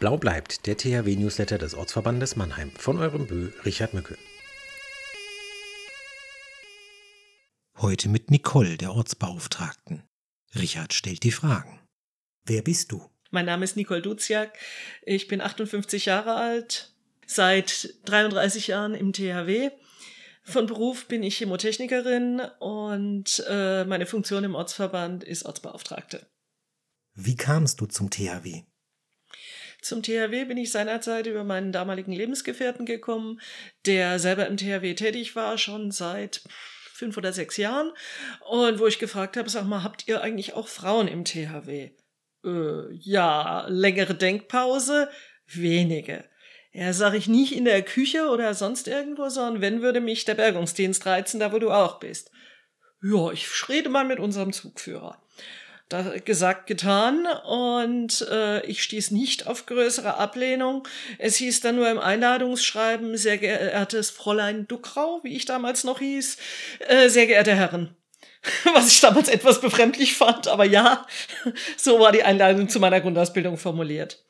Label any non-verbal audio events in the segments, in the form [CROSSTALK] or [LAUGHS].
Blau bleibt der THW-Newsletter des Ortsverbandes Mannheim von eurem Bö Richard Mücke. Heute mit Nicole, der Ortsbeauftragten. Richard stellt die Fragen. Wer bist du? Mein Name ist Nicole Duziak. Ich bin 58 Jahre alt, seit 33 Jahren im THW. Von Beruf bin ich Chemotechnikerin und äh, meine Funktion im Ortsverband ist Ortsbeauftragte. Wie kamst du zum THW? Zum THW bin ich seinerzeit über meinen damaligen Lebensgefährten gekommen, der selber im THW tätig war, schon seit fünf oder sechs Jahren. Und wo ich gefragt habe, sag mal, habt ihr eigentlich auch Frauen im THW? Äh, ja, längere Denkpause, wenige. Ja, sag ich nicht in der Küche oder sonst irgendwo, sondern wenn würde mich der Bergungsdienst reizen, da wo du auch bist. Ja, ich rede mal mit unserem Zugführer. Da gesagt, getan und äh, ich stieß nicht auf größere Ablehnung. Es hieß dann nur im Einladungsschreiben, sehr geehrtes Fräulein Duckrau, wie ich damals noch hieß, äh, sehr geehrte Herren. [LAUGHS] Was ich damals etwas befremdlich fand, aber ja, [LAUGHS] so war die Einladung zu meiner Grundausbildung formuliert.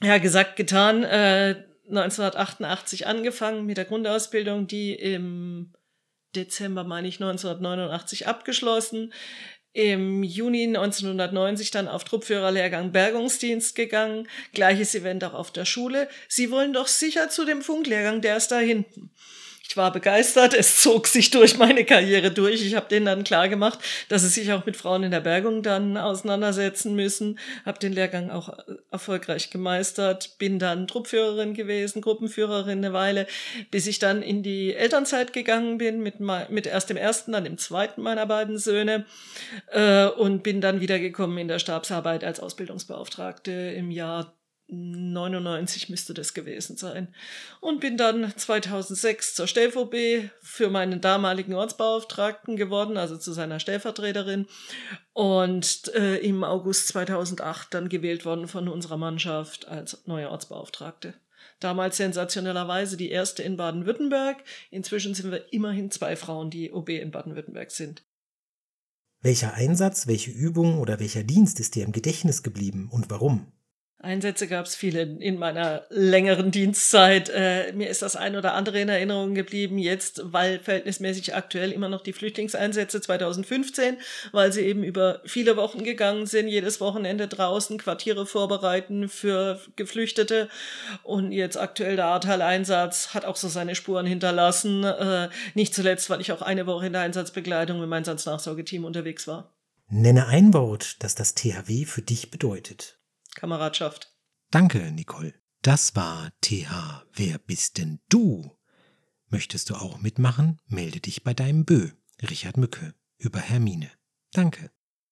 Ja, gesagt, getan, äh, 1988 angefangen mit der Grundausbildung, die im Dezember, meine ich, 1989 abgeschlossen im Juni 1990 dann auf Truppführerlehrgang Bergungsdienst gegangen. Gleiches Event auch auf der Schule. Sie wollen doch sicher zu dem Funklehrgang, der ist da hinten. Ich war begeistert, es zog sich durch meine Karriere durch. Ich habe denen dann klar gemacht, dass sie sich auch mit Frauen in der Bergung dann auseinandersetzen müssen. Habe den Lehrgang auch äh, erfolgreich gemeistert, bin dann Truppführerin gewesen, Gruppenführerin eine Weile, bis ich dann in die Elternzeit gegangen bin mit, mit erst dem ersten, dann dem zweiten meiner beiden Söhne äh, und bin dann wiedergekommen in der Stabsarbeit als Ausbildungsbeauftragte im Jahr 99 müsste das gewesen sein. Und bin dann 2006 zur StVB für meinen damaligen Ortsbeauftragten geworden, also zu seiner Stellvertreterin. Und äh, im August 2008 dann gewählt worden von unserer Mannschaft als neue Ortsbeauftragte. Damals sensationellerweise die erste in Baden-Württemberg. Inzwischen sind wir immerhin zwei Frauen, die OB in Baden-Württemberg sind. Welcher Einsatz, welche Übung oder welcher Dienst ist dir im Gedächtnis geblieben und warum? Einsätze gab es viele in meiner längeren Dienstzeit. Äh, mir ist das ein oder andere in Erinnerung geblieben, jetzt, weil verhältnismäßig aktuell immer noch die Flüchtlingseinsätze 2015, weil sie eben über viele Wochen gegangen sind, jedes Wochenende draußen Quartiere vorbereiten für Geflüchtete. Und jetzt aktuell der Ahrtal-Einsatz hat auch so seine Spuren hinterlassen. Äh, nicht zuletzt, weil ich auch eine Woche in der Einsatzbegleitung mit meinem Einsatznachsorgeteam unterwegs war. Nenne ein Wort, das das THW für dich bedeutet. Kameradschaft. Danke, Nicole. Das war TH. Wer bist denn du? Möchtest du auch mitmachen? Melde dich bei deinem Bö, Richard Mücke, über Hermine. Danke.